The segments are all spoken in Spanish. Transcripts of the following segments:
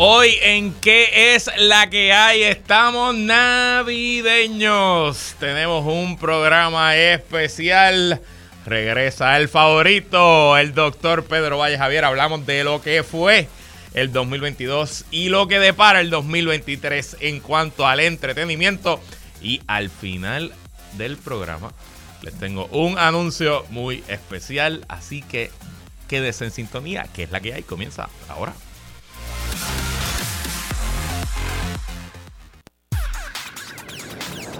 Hoy en qué es la que hay estamos navideños. Tenemos un programa especial. Regresa el favorito, el doctor Pedro Valle Javier. Hablamos de lo que fue el 2022 y lo que depara el 2023 en cuanto al entretenimiento. Y al final del programa les tengo un anuncio muy especial. Así que quédese en sintonía, que es la que hay. Comienza ahora.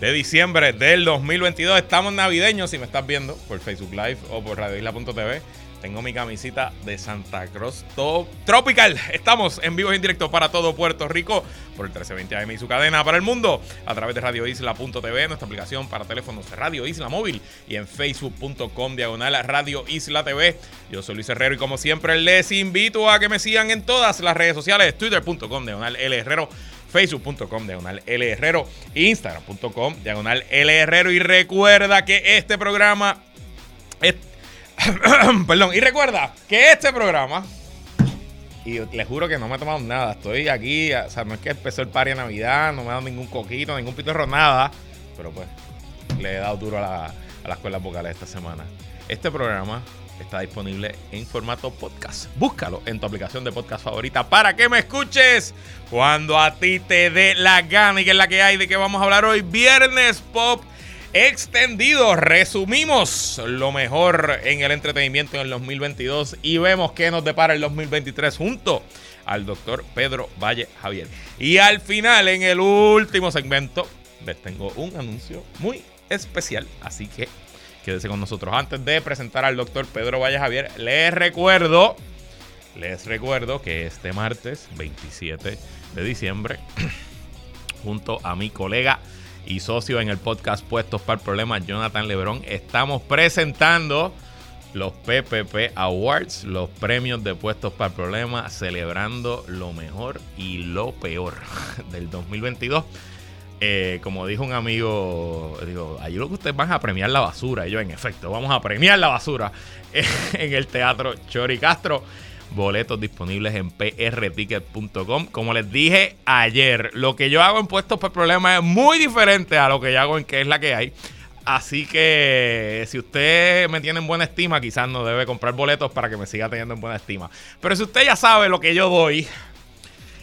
de diciembre del 2022. Estamos navideños, si me estás viendo por Facebook Live o por radioisla.tv. Tengo mi camisita de Santa Cruz Tropical. Estamos en vivo y en directo para todo Puerto Rico por el 1320 AM y su cadena para el mundo a través de radioisla.tv, nuestra aplicación para teléfonos Radio Isla Móvil y en facebook.com diagonal Radio Isla TV. Yo soy Luis Herrero y como siempre les invito a que me sigan en todas las redes sociales, twitter.com diagonal L Herrero facebook.com diagonal L Herrero, instagram.com diagonal L Herrero y recuerda que este programa perdón, y recuerda que este programa y les juro que no me he tomado nada, estoy aquí, o sea, no es que empezó el party de Navidad, no me ha dado ningún coquito, ningún pitorro, nada, pero pues le he dado duro a la, a las cuerdas vocales esta semana. Este programa está disponible en formato podcast. Búscalo en tu aplicación de podcast favorita para que me escuches cuando a ti te dé la gana y que es la que hay de que vamos a hablar hoy. Viernes Pop extendido. Resumimos lo mejor en el entretenimiento en el 2022 y vemos qué nos depara el 2023 junto al doctor Pedro Valle Javier. Y al final, en el último segmento, les tengo un anuncio muy especial. Así que Quédese con nosotros. Antes de presentar al doctor Pedro Valle Javier, les recuerdo, les recuerdo que este martes 27 de diciembre, junto a mi colega y socio en el podcast Puestos para el Problema, Jonathan Lebrón, estamos presentando los PPP Awards, los premios de Puestos para el Problema, celebrando lo mejor y lo peor del 2022. Eh, como dijo un amigo, digo, allí lo que ustedes van a premiar la basura. Y yo, en efecto, vamos a premiar la basura en el Teatro Chori Castro. Boletos disponibles en prticket.com. Como les dije ayer, lo que yo hago en Puestos por Problema es muy diferente a lo que yo hago en qué es la que hay. Así que si usted me tiene en buena estima, quizás no debe comprar boletos para que me siga teniendo en buena estima. Pero si usted ya sabe lo que yo doy,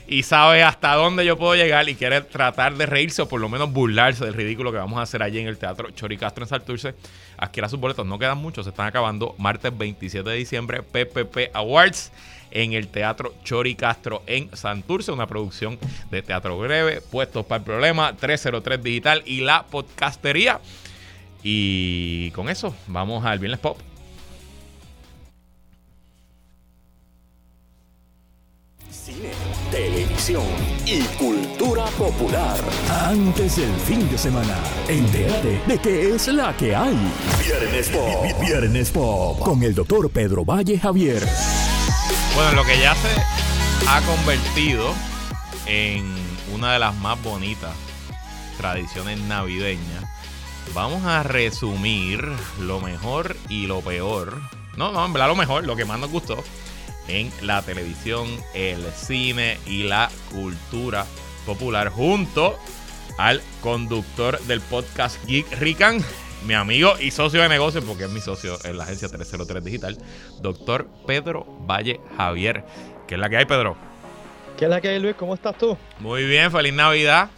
y sabe hasta dónde yo puedo llegar y quiere tratar de reírse o por lo menos burlarse del ridículo que vamos a hacer allí en el Teatro Choricastro en Santurce, adquiera sus boletos. No quedan muchos, se están acabando. Martes 27 de diciembre, PPP Awards en el Teatro Choricastro en Santurce, una producción de Teatro Breve, Puestos para el Problema, 303 Digital y la podcastería. Y con eso, vamos al Viernes Pop. Televisión y cultura popular. Antes del fin de semana, entérate de qué es la que hay. Viernes Pop. Viernes Pop. Con el doctor Pedro Valle Javier. Bueno, lo que ya se ha convertido en una de las más bonitas tradiciones navideñas. Vamos a resumir lo mejor y lo peor. No, no, en verdad lo mejor, lo que más nos gustó en la televisión, el cine y la cultura popular junto al conductor del podcast Geek Rican, mi amigo y socio de negocios, porque es mi socio en la agencia 303 Digital, doctor Pedro Valle Javier. ¿Qué es la que hay, Pedro? ¿Qué es la que hay, Luis? ¿Cómo estás tú? Muy bien, feliz Navidad.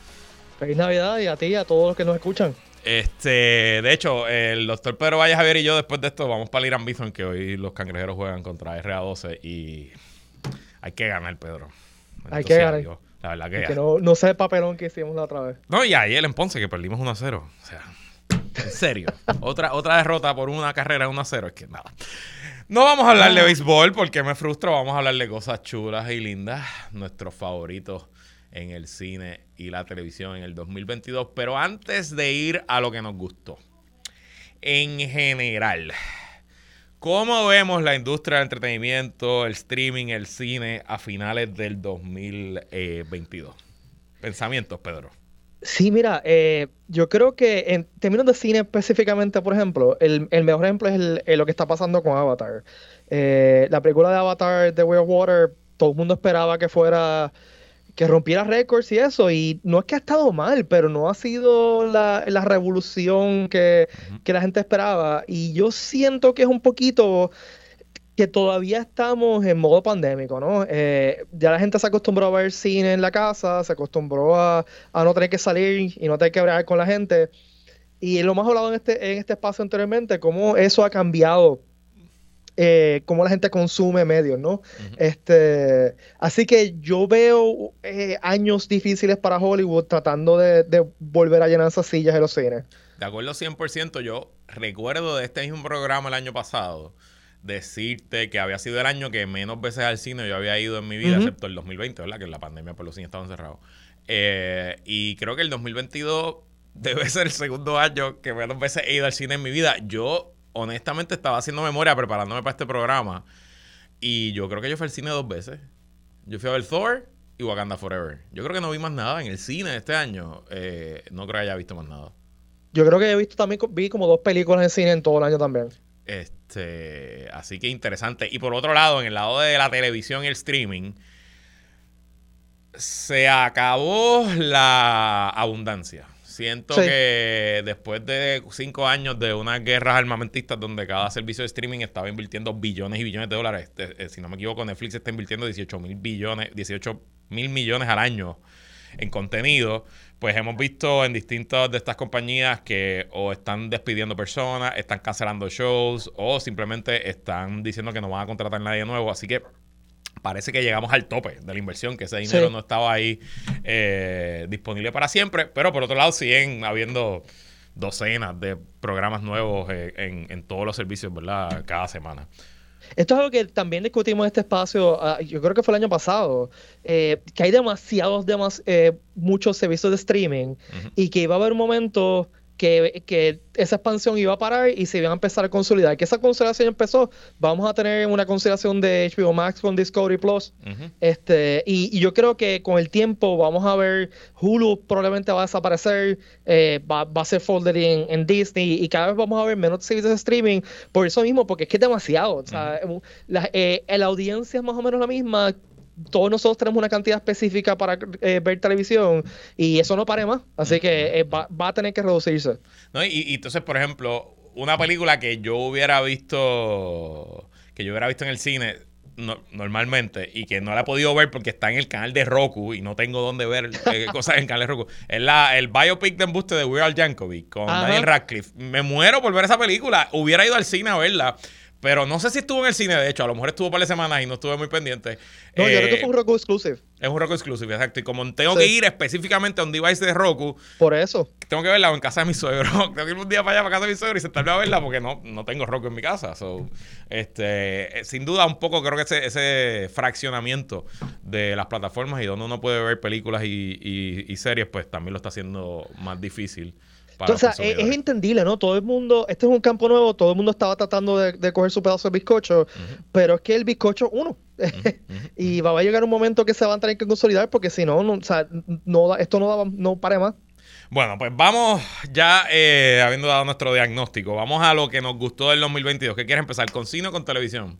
Feliz Navidad y a ti y a todos los que nos escuchan. Este, de hecho, el doctor Pedro Valle Javier y yo después de esto vamos para el Irán Bison, que hoy los cangrejeros juegan contra RA12 y hay que ganar, Pedro. Hay que ganar. la verdad que, que no, no sé el papelón que hicimos la otra vez. No, y ayer en Ponce que perdimos 1 a 0. O sea, en serio. otra, otra derrota por una carrera 1 a 0. Es que nada. No vamos a hablar de béisbol porque me frustro. Vamos a hablar de cosas chulas y lindas. Nuestros favoritos en el cine y la televisión en el 2022. Pero antes de ir a lo que nos gustó, en general, ¿cómo vemos la industria del entretenimiento, el streaming, el cine a finales del 2022? Pensamientos, Pedro. Sí, mira, eh, yo creo que en términos de cine específicamente, por ejemplo, el, mejor ejemplo es lo que está pasando con Avatar. Eh, la película de Avatar, The Way of Water, todo el mundo esperaba que fuera que rompiera récords y eso, y no es que ha estado mal, pero no ha sido la, revolución que, la gente esperaba. Y yo siento que es un poquito que todavía estamos en modo pandémico, ¿no? Eh, ya la gente se acostumbró a ver cine en la casa, se acostumbró a, no tener que salir y no tener que hablar con la gente. Y lo más hablado en este, en este espacio anteriormente, cómo eso ha cambiado eh, cómo la gente consume medios, ¿no? este, así que yo veo eh, años difíciles para Hollywood tratando de, volver a llenar esas sillas de los cines. De acuerdo 100%, yo recuerdo de este mismo programa el año pasado decirte que había sido el año que menos veces al cine yo había ido en mi vida, excepto el 2020, ¿verdad? Que en la pandemia por los cines estaban cerrados. Eh, y creo que el 2022 debe ser el segundo año que menos veces he ido al cine en mi vida. Yo honestamente estaba haciendo memoria preparándome para este programa. Y yo creo que yo fui al cine dos veces. Yo fui a ver Thor y Wakanda Forever. Yo creo que no vi más nada en el cine este año. Eh, no creo que haya visto más nada. Yo creo que he visto también, vi como dos películas en cine en todo el año también. Este, así que interesante. Y por otro lado, en el lado de la televisión y el streaming, se acabó la abundancia. Siento que después de cinco años de unas guerras armamentistas donde cada servicio de streaming estaba invirtiendo billones y billones de dólares, eh, si no me equivoco, Netflix está invirtiendo 18 mil billones, 18 mil millones al año en contenido, pues hemos visto en distintas de estas compañías que o están despidiendo personas, están cancelando shows o simplemente están diciendo que no van a contratar a nadie nuevo. Así que parece que llegamos al tope de la inversión, que ese dinero no estaba ahí eh, disponible para siempre, pero por otro lado siguen habiendo docenas de programas nuevos eh, en, todos los servicios, ¿verdad? Cada semana. Esto es algo que también discutimos en este espacio, ah, yo creo que fue el año pasado, eh, que hay demasiados, muchos servicios de streaming y que iba a haber un momento que, esa expansión iba a parar y se iban a empezar a consolidar. Que esa consolidación empezó, vamos a tener una consolidación de HBO Max con Discovery Plus. este, y, yo creo que con el tiempo vamos a ver Hulu probablemente va a desaparecer, eh, va, a ser folded en, Disney y cada vez vamos a ver menos servicios de streaming por eso mismo, porque es que es demasiado. O sea, la, eh, la audiencia es más o menos la misma todos nosotros tenemos una cantidad específica para eh, ver televisión y eso no pare más. Así que eh, va, a tener que reducirse. No, y, entonces, por ejemplo, una película que yo hubiera visto, que yo hubiera visto en el cine normalmente y que no la he podido ver porque está en el canal de Roku y no tengo dónde ver eh, cosas en el canal de Roku. Es la, el biopic de embuste de Weird Al Yankovic con Daniel Radcliffe. Me muero por ver esa película. Hubiera ido al cine a verla. Pero no sé si estuvo en el cine, de hecho, a lo mejor estuvo por las semanas y no estuve muy pendiente. No, yo creo que eh, fue un Roku exclusive. Es un Roku exclusive, exacto. Y como tengo que ir específicamente a un device de Roku. Por eso. Tengo que verla en casa de mi suegro. tengo que ir un día para allá, para casa de mi suegro y sentarme a verla porque no, no tengo Roku en mi casa. So, este, eh, sin duda, un poco creo que ese, ese fraccionamiento de las plataformas y donde uno puede ver películas y, y series, pues también lo está haciendo más difícil. Entonces, es, entendible, ¿no? Todo el mundo, este es un campo nuevo, todo el mundo estaba tratando de, coger su pedazo de bizcocho, pero es que el bizcocho, uno, y va a llegar un momento que se van a tener que consolidar porque si no, no, o sea, no esto no, da, no pare más. Bueno, pues vamos ya eh, habiendo dado nuestro diagnóstico, vamos a lo que nos gustó del 2022. ¿Qué quieres empezar, con cine o con televisión?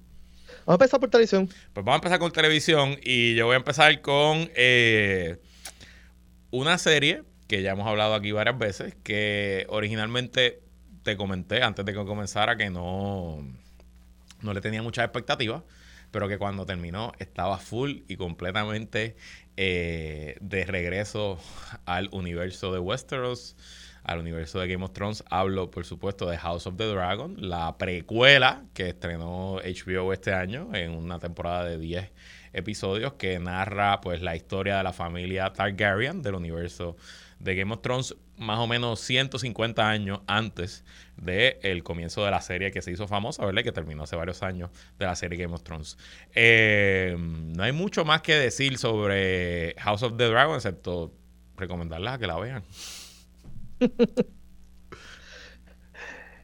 Vamos a empezar por televisión. Pues vamos a empezar con televisión y yo voy a empezar con eh, una serie que ya hemos hablado aquí varias veces, que originalmente te comenté antes de que comenzara que no, no le tenía muchas expectativas, pero que cuando terminó estaba full y completamente eh, de regreso al universo de Westeros, al universo de Game of Thrones. Hablo, por supuesto, de House of the Dragon, la precuela que estrenó HBO este año en una temporada de 10 episodios que narra pues la historia de la familia Targaryen del universo de Game of Thrones más o menos 150 años antes del el comienzo de la serie que se hizo famosa, ¿verdad? Que terminó hace varios años de la serie Game of Thrones. Eh, no hay mucho más que decir sobre House of the Dragon, excepto recomendarles a que la vean.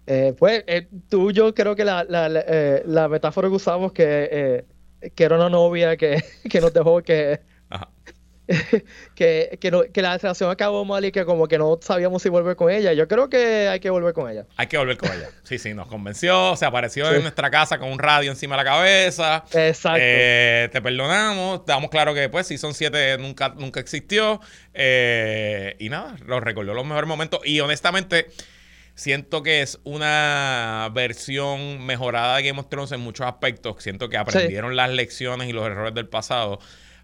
Eh, pues eh, tú, yo creo que la, la, la, metáfora que usamos que, que era una novia que, que nos dejó que, que, que, la relación acabó mal y que como que no sabíamos si volver con ella. Yo creo que hay que volver con ella. Hay que volver con ella. Sí, sí, nos convenció, se apareció en nuestra casa con un radio encima de la cabeza. Exacto. Eh, te perdonamos, te damos claro que pues son 7 nunca, nunca existió. Eh, y nada, nos recordó los mejores momentos. Y honestamente, siento que es una versión mejorada de Game of Thrones en muchos aspectos. Siento que aprendieron las lecciones y los errores del pasado.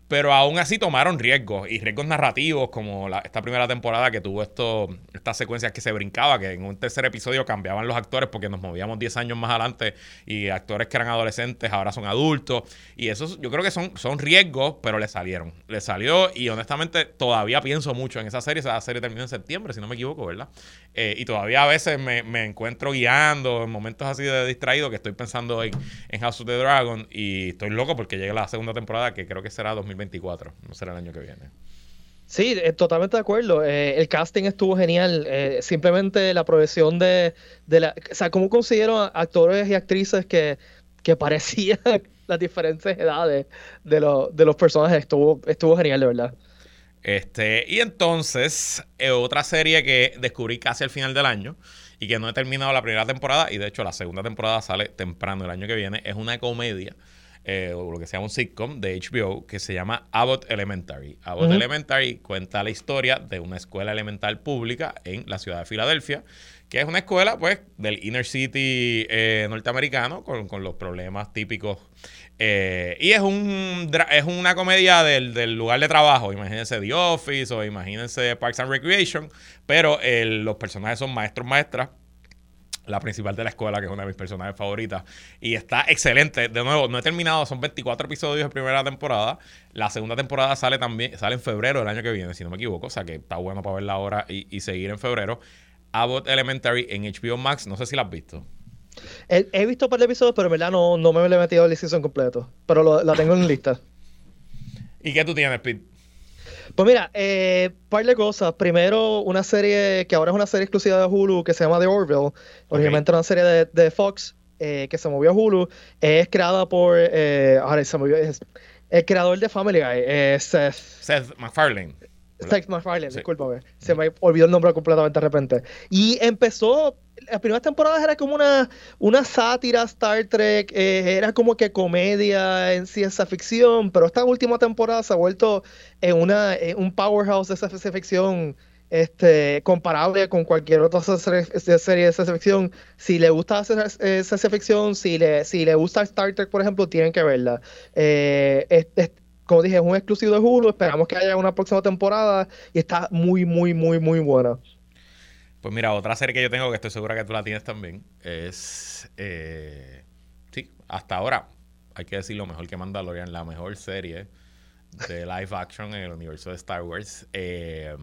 Pero aún así tomaron riesgos y riesgos narrativos, como esta primera temporada que tuvo esto, estas secuencias que se brincaba, que en un tercer episodio cambiaban los actores porque nos movíamos 10 años más adelante y actores que eran adolescentes ahora son adultos. Y eso yo creo que son, son riesgos, pero le salieron. Le salió y honestamente todavía pienso mucho en esa serie. Esa serie terminó en septiembre, si no me equivoco, ¿verdad? Eh, y todavía a veces me, encuentro guiando en momentos así de distraído que estoy pensando en, en House of the Dragon y estoy loco porque llega la segunda temporada que creo que será 2024, no será el año que viene. Sí, eh, totalmente de acuerdo. Eh, el casting estuvo genial. simplemente la progresión de, de, la... O sea, cómo consiguieron actores y actrices que, que parecían las diferentes edades de, de los personajes. Estuvo, estuvo genial, de verdad. Este, y entonces, eh, otra serie que descubrí casi al final del año y que no he terminado la primera temporada, y de hecho la segunda temporada sale temprano el año que viene, es una comedia, eh, o lo que se llama un sitcom de HBO, que se llama Abbott Elementary. Abbott Elementary cuenta la historia de una escuela elemental pública en la ciudad de Filadelfia, que es una escuela, pues, del inner city eh, norteamericano, con, con los problemas típicos eh, y es un es una comedia del, lugar de trabajo. Imagínense The Office o imagínense Parks and Recreation. Pero los personajes son maestros, maestras. La principal de la escuela, que es una de mis personajes favoritas. Y está excelente. De nuevo, no he terminado. Son 24 episodios de primera temporada. La segunda temporada sale también, sale en febrero del año que viene, si no me equivoco. O sea que está bueno para verla ahora y, y seguir en febrero. Abbott Elementary en HBO Max. No sé si la has visto. He, visto un par de episodios, pero en verdad no, no me he metido el season completo. Pero lo, la tengo en lista. ¿Y qué tú tienes, Pete? Pues mira, eh, par de cosas. Primero, una serie que ahora es una serie exclusiva de Hulu que se llama The Orville. Originalmente era una serie de, Fox eh, que se movió a Hulu. Es creada por. Eh, ahora se movió. el creador de Family Guy, eh, Seth. Seth MacFarlane. Seth MacFarlane, discúlpame. Se me olvidó el nombre completamente de repente. Y empezó las primeras temporadas era como una, una sátira Star Trek, eh, era como que comedia en ciencia ficción, pero esta última temporada se ha vuelto en una, un powerhouse de ciencia ficción este, comparable con cualquier otra serie de ciencia ficción. Si le gusta eh, ciencia ficción, si le, si le gusta Star Trek, por ejemplo, tienen que verla. Eh, como dije, es un exclusivo de Hulu, esperamos que haya una próxima temporada y está muy, muy, muy, muy buena. Pues mira, otra serie que yo tengo que estoy segura que tú la tienes también es. Eh, sí, hasta ahora, hay que decir lo mejor que Mandalorian, la mejor serie de live action en el universo de Star Wars. Eh,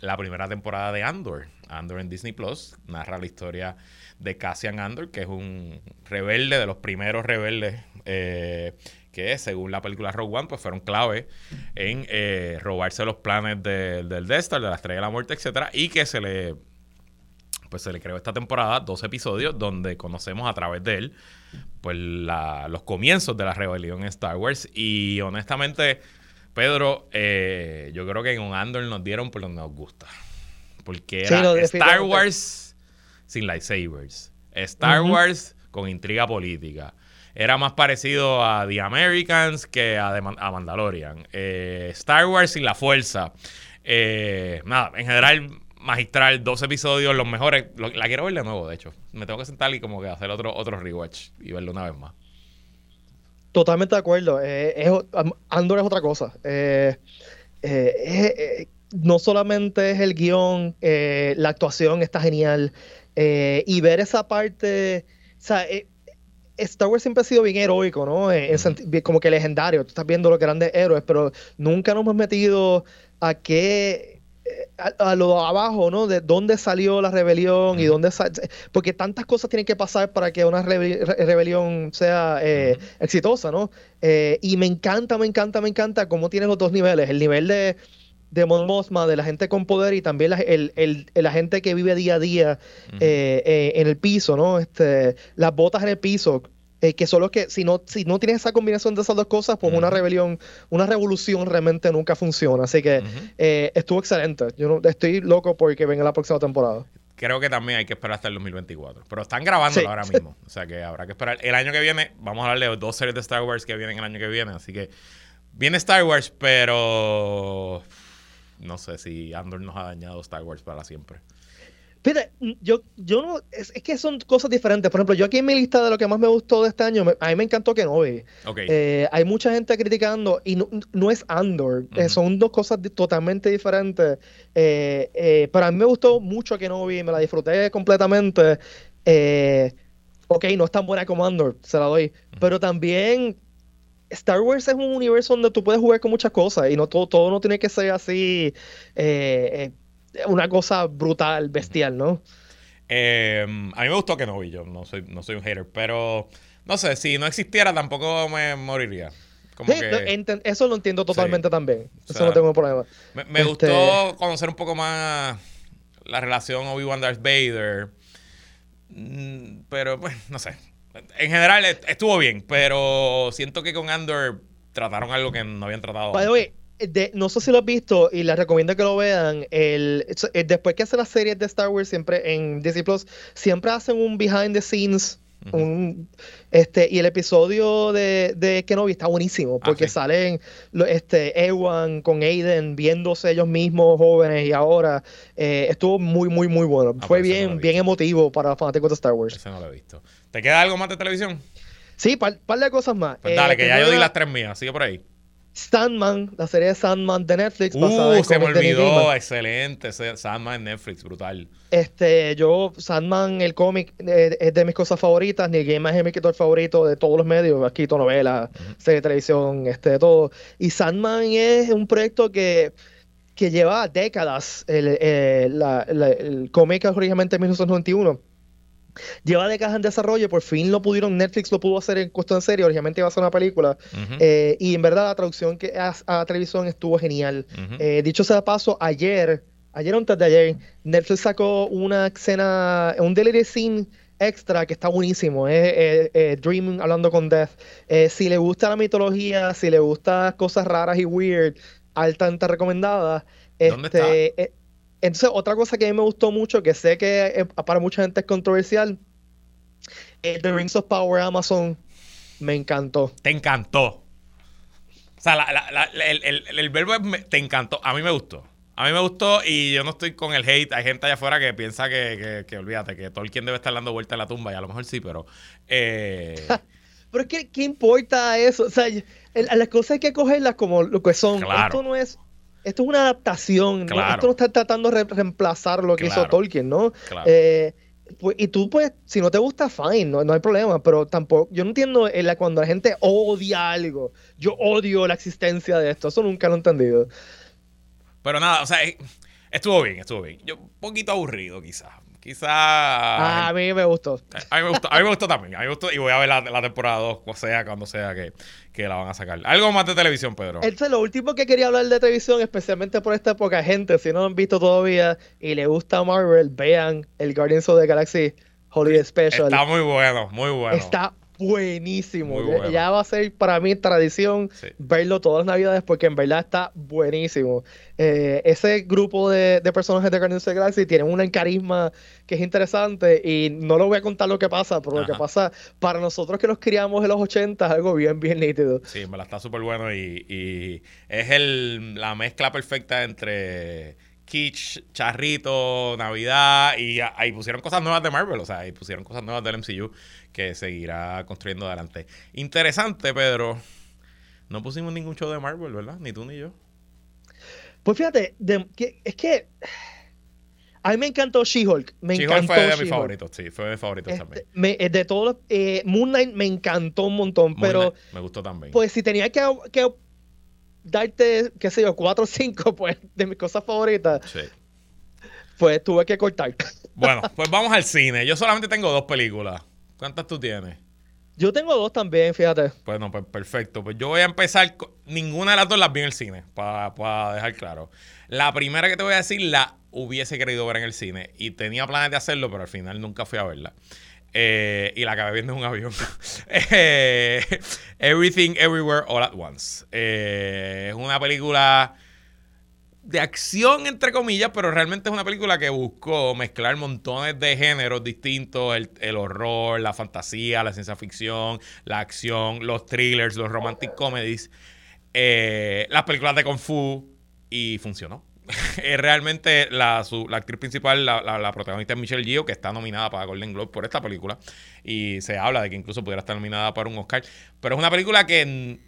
la primera temporada de Andor, Andor en Disney Plus, narra la historia de Cassian Andor, que es un rebelde de los primeros rebeldes. Eh, que según la película Rogue One, pues fueron clave en robarse los planes del Death Star, de la Estrella de la Muerte, etcétera, y que se le pues se le creó esta temporada dos episodios donde conocemos a través de él pues los comienzos de la rebelión en Star Wars. Y honestamente Pedro eh, yo creo que en un Andor nos dieron por donde nos gusta. Porque era Star Wars sin lightsabers. Star Wars con intriga política. Era más parecido a The Americans que a, a Mandalorian. Eh, Star Wars sin la fuerza. Eh, nada, en general magistral, dos episodios, los mejores. la quiero ver de nuevo, de hecho. Me tengo que sentar y como que hacer otro, otro rewatch y verlo una vez más. Totalmente de acuerdo. Eh, Andor es otra cosa. Eh, eh, no solamente es el guion, la actuación está genial. y ver esa parte. O sea, Star Wars siempre ha sido bien heroico, ¿no? como que legendario. Tú estás viendo los grandes héroes, pero nunca nos hemos metido a qué a, lo abajo, ¿no? De dónde salió la rebelión y dónde porque tantas cosas tienen que pasar para que una rebelión sea eh, exitosa, ¿no? Eh, y me encanta, me encanta, me encanta cómo tiene los dos niveles, el nivel de de Mon Mothma, de la gente con poder y también la, el, el, la gente que vive día a día eh, en el piso, ¿no? Este, las botas en el piso, eh, que solo que si no, si no tienes esa combinación de esas dos cosas, pues una rebelión, una revolución realmente nunca funciona. Así que eh, estuvo excelente. Yo no, estoy loco porque venga la próxima temporada. Creo que también hay que esperar hasta el 2024. Pero están grabándolo ahora mismo. O sea que habrá que esperar. El año que viene, vamos a hablar de dos series de Star Wars que vienen el año que viene. Así que viene Star Wars, pero no sé si Andor nos ha dañado Star Wars para siempre. Fíjate, yo, yo no, es, que son cosas diferentes. Por ejemplo, yo aquí en mi lista de lo que más me gustó de este año, a mí me encantó que no eh, hay mucha gente criticando y no, es Andor, eh, son dos cosas totalmente diferentes. Eh, pero a mí me gustó mucho que no me la disfruté completamente. ok, no es tan buena como Andor, se la doy. Pero también Star Wars es un universo donde tú puedes jugar con muchas cosas y no todo, todo no tiene que ser así una cosa brutal, bestial, ¿no? Em, a mí me gustó que no vi yo, no soy, no soy un hater, pero no sé, si no existiera tampoco me moriría. eso lo entiendo totalmente también. Eso no tengo problema. Me, me este gustó conocer un poco más la relación Obi-Wan Darth Vader. Mm, pero, pues, no sé. En general estuvo bien, pero siento que con Andor trataron algo que no habían tratado. By no sé si lo has visto y les recomiendo que lo vean. El, eh, después que hacen las series de Star Wars, siempre en Disney Plus, siempre hacen un behind the scenes. Un, este, y el episodio de, de Kenobi está buenísimo ah, porque salen este, Ewan con Aiden viéndose ellos mismos jóvenes y ahora eh, estuvo muy, muy, muy bueno. Ah, Fue bien, bien emotivo para los fanáticos de Star Wars. Ese no lo he visto. ¿Te queda algo más de televisión? Sí, par, par de cosas más. Pues dale, eh, que ya yo di las tres mías. Sigue por ahí. Sandman, la serie de Sandman de Netflix. Uh, se me olvidó, excelente. Sandman en Netflix, brutal. Este, yo, Sandman, el cómic, eh, es de mis cosas favoritas. Ni Game es mi escritor favorito de todos los medios. Aquí, novelas, serie de televisión, este, de todo. Y Sandman es un proyecto que que lleva décadas el, eh, el cómic originalmente en 1991 Lleva décadas en desarrollo, por fin lo pudieron, Netflix lo pudo hacer en cuestión en serio, originalmente iba a ser una película, eh, y en verdad la traducción que a, a televisión estuvo genial. Eh, dicho sea paso, ayer, ayer o antes de ayer, Netflix sacó una escena, un deleted scene extra que está buenísimo, es Dreaming hablando con Death. Eh, si le gusta la mitología, si le gusta cosas raras y weird, altamente recomendada. ¿Dónde este, entonces, otra cosa que a mí me gustó mucho, que sé que eh, para mucha gente es controversial, es The Rings of Power Amazon. Me encantó. Te encantó. O sea, el, verbo es te encantó. A mí me gustó. A mí me gustó y yo no estoy con el hate. Hay gente allá afuera que piensa que, que, olvídate, que todo el quien debe estar dando vuelta en la tumba y a lo mejor sí, pero... Eh... pero ¿qué, ¿qué importa eso? O sea, las cosas hay que cogerlas como lo que son. Esto no es esto es una adaptación, esto no está tratando de reemplazar lo que hizo Tolkien, ¿no? Eh, pues, y tú, pues, si no te gusta, fine, no, hay problema, pero tampoco, yo no entiendo cuando la gente odia algo, yo odio la existencia de esto, eso nunca lo he entendido. Pero nada, o sea, estuvo bien, estuvo bien. Yo un poquito aburrido quizás, Quizá. Ah, a mí me gustó. A mí me gustó, a mí me gustó también. A mí me gustó. Y voy a ver la, la temporada 2, o sea, cuando sea que, que, la van a sacar. Algo más de televisión, Pedro. Este, lo último que quería hablar de televisión, especialmente por esta época, gente, si no lo han visto todavía y le gusta Marvel, vean el Guardians of the Galaxy Holiday Special. Está muy bueno, muy bueno. Está buenísimo. Ya va a ser para mí tradición verlo todas las navidades porque en verdad está buenísimo. Eh, ese grupo de, personajes de Guardians of the Galaxy tienen un carisma que es interesante y no lo voy a contar lo que pasa, pero lo que pasa para nosotros que nos criamos en los 80 es algo bien, bien nítido. Sí, me la está súper bueno y, es el, la mezcla perfecta entre kitsch, charrito, Navidad y ahí pusieron cosas nuevas de Marvel, o sea, ahí pusieron cosas nuevas del MCU que seguirá construyendo adelante. Interesante, Pedro. No pusimos ningún show de Marvel, ¿verdad? Ni tú ni yo. Pues fíjate, es que A mí me encantó She-Hulk. Me She-Hulk encantó fue de mis favoritos, sí, fue de mis favoritos Este, también. me- de todos los. eh, Moon Knight me encantó un montón, Moon pero Knight me gustó también. pues si tenía que, que darte, qué sé yo, cuatro o cinco pues, de mis cosas favoritas, Sí. pues tuve que cortar. Bueno, pues vamos al cine. Yo solamente tengo dos películas. ¿Cuántas tú tienes? Yo tengo dos también, fíjate. Bueno, pues perfecto. Pues yo voy a empezar. con- Ninguna de las dos las vi en el cine, para dejar claro. La primera que te voy a decir la hubiese querido ver en el cine y tenía planes de hacerlo, pero al final nunca fui a verla. Eh, y la acabé viendo en un avión. Eh, Everything, Everywhere, All at Once. Eh, es una película de acción, entre comillas, pero realmente es una película que buscó mezclar montones de géneros distintos, el, el horror, la fantasía, la ciencia ficción, la acción, los thrillers, los romantic comedies, eh, las películas de Kung Fu, y funcionó. Es realmente la, actriz principal, la, protagonista es Michelle Yeoh, que está nominada para Golden Globe por esta película, y se habla de que incluso pudiera estar nominada para un Oscar, pero es una película que... en-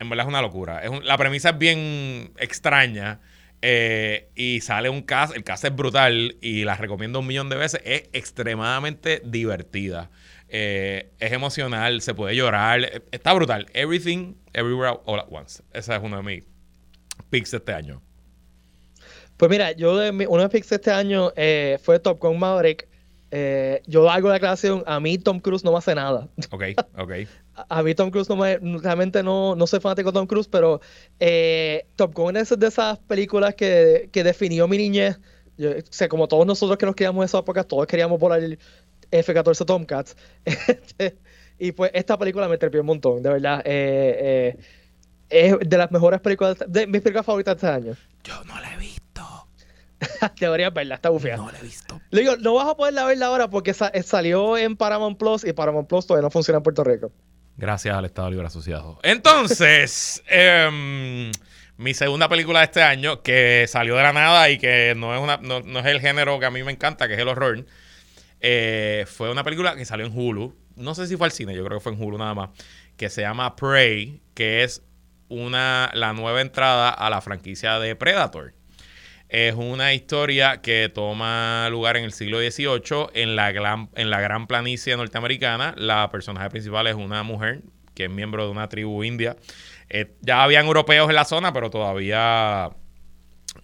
verdad es una locura. Es la premisa es bien extraña. eh, y sale un cast, el cast es brutal y la recomiendo un millón de veces. Es extremadamente divertida. Eh, es emocional, se puede llorar. eh, Está brutal. Everything, Everywhere, All at Once. Ese es uno de mis picks de este año. Pues mira, yo de mi- uno de mis picks este año eh, fue Top Gun Maverick. Eh, yo hago la aclaración, a mí Tom Cruise no me hace nada. Ok, ok. A a mí Tom Cruise no me, realmente no, no soy fanático de Tom Cruise, pero eh, Top Gun es de esas películas que, que definió mi niñez. Yo, o sea, como todos nosotros que nos criamos en esa época, todos queríamos volar el F-14 Tomcats. Este, y pues esta película me trepió un montón, de verdad. Eh, eh, es de las mejores películas, de mis películas favoritas de este año. Yo no la he visto. Deberías verla, está bufia. No la he visto. Le digo, no vas a poderla verla ahora porque sa- eh, salió en Paramount Plus y Paramount Plus todavía no funciona en Puerto Rico. Gracias al Estado Libre Asociado. Entonces, em, mi segunda película de este año, que salió de la nada y que no es, una, no, no es el género que a mí me encanta, que es el horror, eh, fue una película que salió en Hulu. No sé si fue al cine, yo creo que fue en Hulu nada más. Que se llama Prey, que es una, la nueva entrada a la franquicia de Predator. Es una historia que toma lugar en el siglo XVIII en la gran, en la gran planicie norteamericana. La personaje principal es una mujer que es miembro de una tribu india. Eh, ya habían europeos en la zona, pero todavía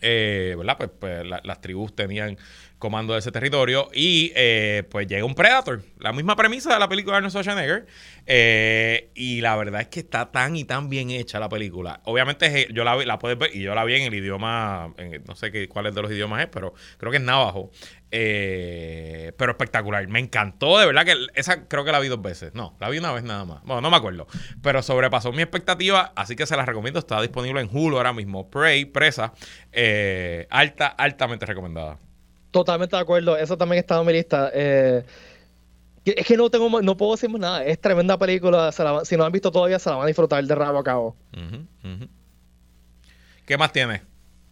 eh. Pues, pues, la- las tribus tenían comando de ese territorio y eh, pues llega un Predator, la misma premisa de la película de Arnold Schwarzenegger eh, y la verdad es que está tan y tan bien hecha la película. Obviamente es- yo la, la puedes ver y yo la vi en el idioma, no sé qué, cuál de los idiomas es, pero creo que es navajo. Eh, pero espectacular, me encantó, de verdad que esa creo que la vi dos veces, no, la vi una vez nada más, bueno, no me acuerdo, pero sobrepasó mi expectativa, así que se las recomiendo, está disponible en Hulu ahora mismo, Prey, Presa, eh, alta, altamente recomendada. Totalmente de acuerdo, eso también estaba en mi lista. Eh, es que no tengo, no puedo decir más nada. Es tremenda película. se la si no la han visto todavía, se la van a disfrutar de rabo a cabo. ¿Qué más tienes?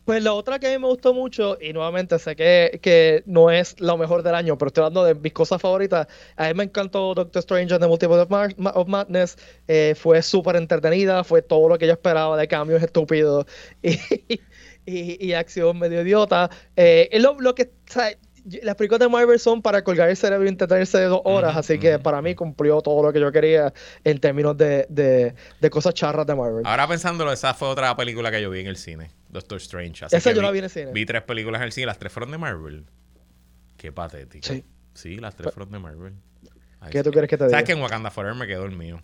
Pues la otra que a mí me gustó mucho, y nuevamente sé que, que no es lo mejor del año, pero estoy hablando de mis cosas favoritas. A mí me encantó Doctor Strange and the Multiverse of, Madness. eh, fue súper entretenida, fue todo lo que yo esperaba de cambios estúpidos y, y, y acción medio idiota. Eh, es lo, lo que. o sea, las películas de Marvel son para colgar el cerebro y entretenerse de dos horas, así que para mí cumplió todo lo que yo quería en términos de, de, de cosas charras de Marvel. Ahora pensándolo, esa fue otra película que yo vi en el cine, Doctor Strange. Así Esa que yo la vi en el cine. Vi tres películas en el cine, las tres fueron de Marvel. Qué patético. Sí. Sí, las tres fueron de Marvel. ¿Qué sí. tú quieres que te diga? ¿Sabes que en Wakanda Forever me quedó el mío?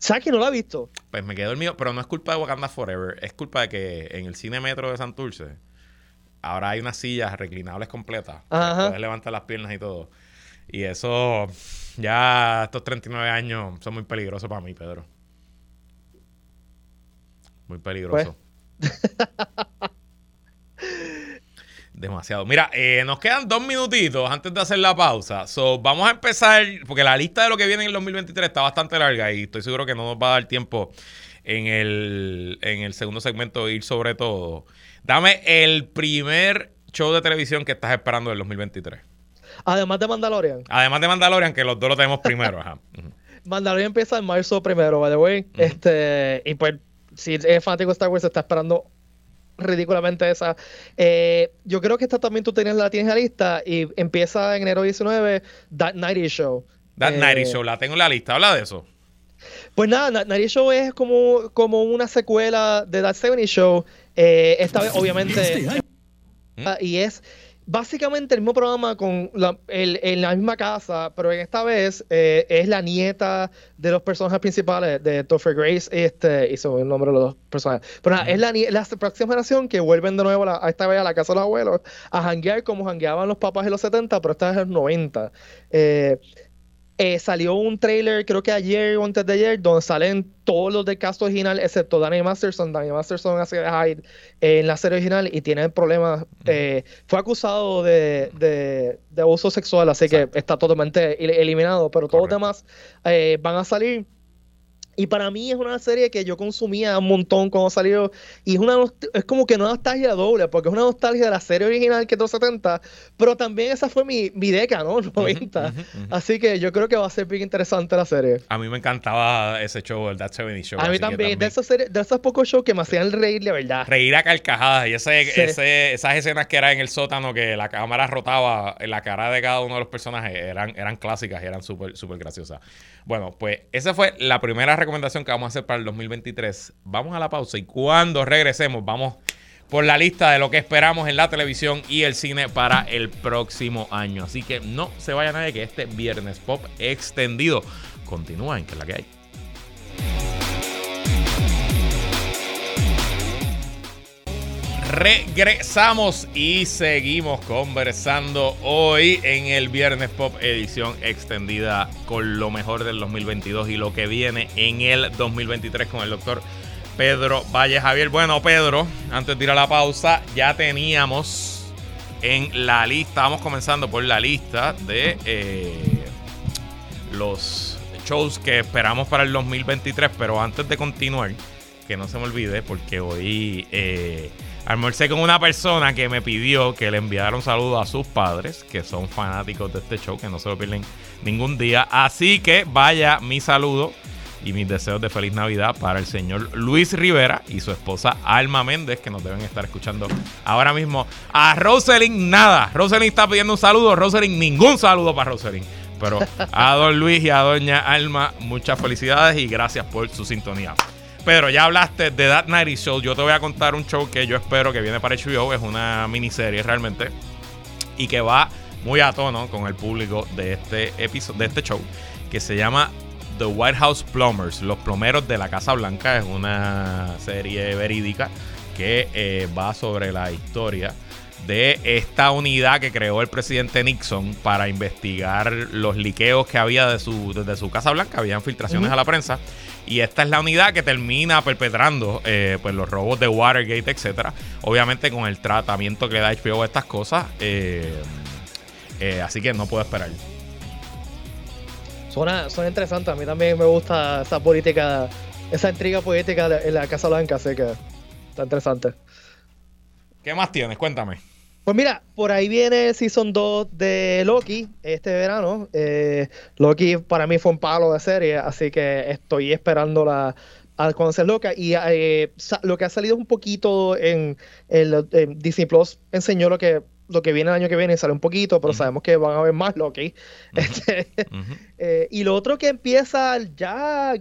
¿Sabes que no la he visto? Pues me quedó el mío, pero no es culpa de Wakanda Forever, es culpa de que en el cine metro de Santurce ahora hay unas sillas reclinables completas. para Ajá. Poder levantar las piernas y todo. Y eso, ya estos 39 años son muy peligrosos para mí, Pedro. Muy peligroso. Demasiado. Mira, eh, nos quedan dos minutitos antes de hacer la pausa. So, vamos a empezar, porque la lista de lo que viene en el 2023 está bastante larga y estoy seguro que no nos va a dar tiempo en el, en el segundo segmento de ir sobre todo. Dame el primer show de televisión que estás esperando del 2023. Además de Mandalorian. Además de Mandalorian, que los dos lo tenemos primero. Ajá. Mandalorian empieza en marzo primero, by the way. Este, y pues, si es fanático de Star Wars, está esperando ridículamente esa. Eh, yo creo que esta también tú tienes, la tienes en la lista y empieza en enero 19, That Nighty Show. That Eh, Nighty Show, la tengo en la lista. Habla de eso. Pues nada, Na- Nighty Show es como, como una secuela de That 70 Show. Eh, esta vez, obviamente, y es básicamente el mismo programa con la, el- en la misma casa, pero en esta vez eh, es la nieta de los personajes principales de Topher Grace este, son el nombre de los dos personajes. Pero nada, es la, la próxima generación que vuelven de nuevo a, a esta vez a la casa de los abuelos a janguear como jangueaban los papás en los 70, pero esta vez en los 90. Eh, eh, salió un trailer, creo que ayer o antes de ayer, donde salen todos los del cast original, excepto Danny Masterson. Danny Masterson hace de Hyde en la serie original y tiene problemas. eh, fue acusado de, de- de abuso sexual, así que está totalmente el- eliminado, pero todos los demás eh, van a salir. Y para mí es una serie que yo consumía un montón cuando salió. Y es una es como que una nostalgia doble, porque es una nostalgia de la serie original que es los 70, pero también esa fue mi, mi década, ¿no? 90. ujú, ujú. Así que yo creo que va a ser bien interesante la serie. A mí me encantaba ese show, el That 70 Show. a mí que también, de esos, series- de esos pocos shows que me hacían reír de verdad. Reír a carcajadas y ese, Sí. ese- esas escenas que eran en el sótano que la cámara rotaba en la cara de cada uno de los personajes eran, eran clásicas y eran súper súper graciosas. Bueno, pues esa fue la primera recomendación que vamos a hacer para el 2023. Vamos a la pausa y cuando regresemos vamos por la lista de lo que esperamos en la televisión y el cine para el próximo año. Así que no se vaya nadie que este viernes pop extendido continúa en que es la que hay. Regresamos y seguimos conversando hoy en el Viernes Pop edición extendida con lo mejor del 2022 y lo que viene en el 2023 con el doctor Pedro Valle Javier. Bueno, Pedro, antes de ir a la pausa, ya teníamos en la lista, vamos comenzando por la lista de eh, los shows que esperamos para el 2023, pero antes de continuar, que no se me olvide, porque hoy eh, almorcé con una persona que me pidió que le enviara un saludo a sus padres, que son fanáticos de este show, que no se lo pierden ningún día. Así que vaya mi saludo y mis deseos de feliz Navidad para el señor Luis Rivera y su esposa Alma Méndez, que nos deben estar escuchando ahora mismo. A Roselyn, nada. Roselyn está pidiendo un saludo. Roselyn, ningún saludo para Roselyn. Pero a don Luis y a doña Alma, muchas felicidades y gracias por su sintonía. Pedro, ya hablaste de That Nighty Show. Yo te voy a contar un show que yo espero que viene para HBO. Es una miniserie realmente. Y que va muy a tono con el público de este episodio, de este show. Que se llama The White House Plumbers. Los plomeros de la Casa Blanca. Es una serie verídica que eh, va sobre la historia de esta unidad que creó el presidente Nixon para investigar los liqueos que había de su, desde su Casa Blanca. Habían filtraciones Ujú. a la prensa. Y esta es la unidad que termina perpetrando eh, pues los robos de Watergate, etcétera. Obviamente con el tratamiento que le da HBO a estas cosas. eh, eh, así que no puedo esperar. Suena, suena interesante. A mí también me gusta esa política, esa intriga política en la Casa Blanca, así que está interesante. ¿Qué más tienes? Cuéntame. Pues mira, por ahí viene Season 2 de Loki este verano. Eh, Loki para mí fue un palo de serie, así que estoy esperando la a conocer Loca. Y eh, lo que ha salido un poquito en, Disney Plus enseñó lo que lo que viene el año que viene, sale un poquito, pero sabemos que van a haber más Loki. Este, eh, y lo otro que empieza ya,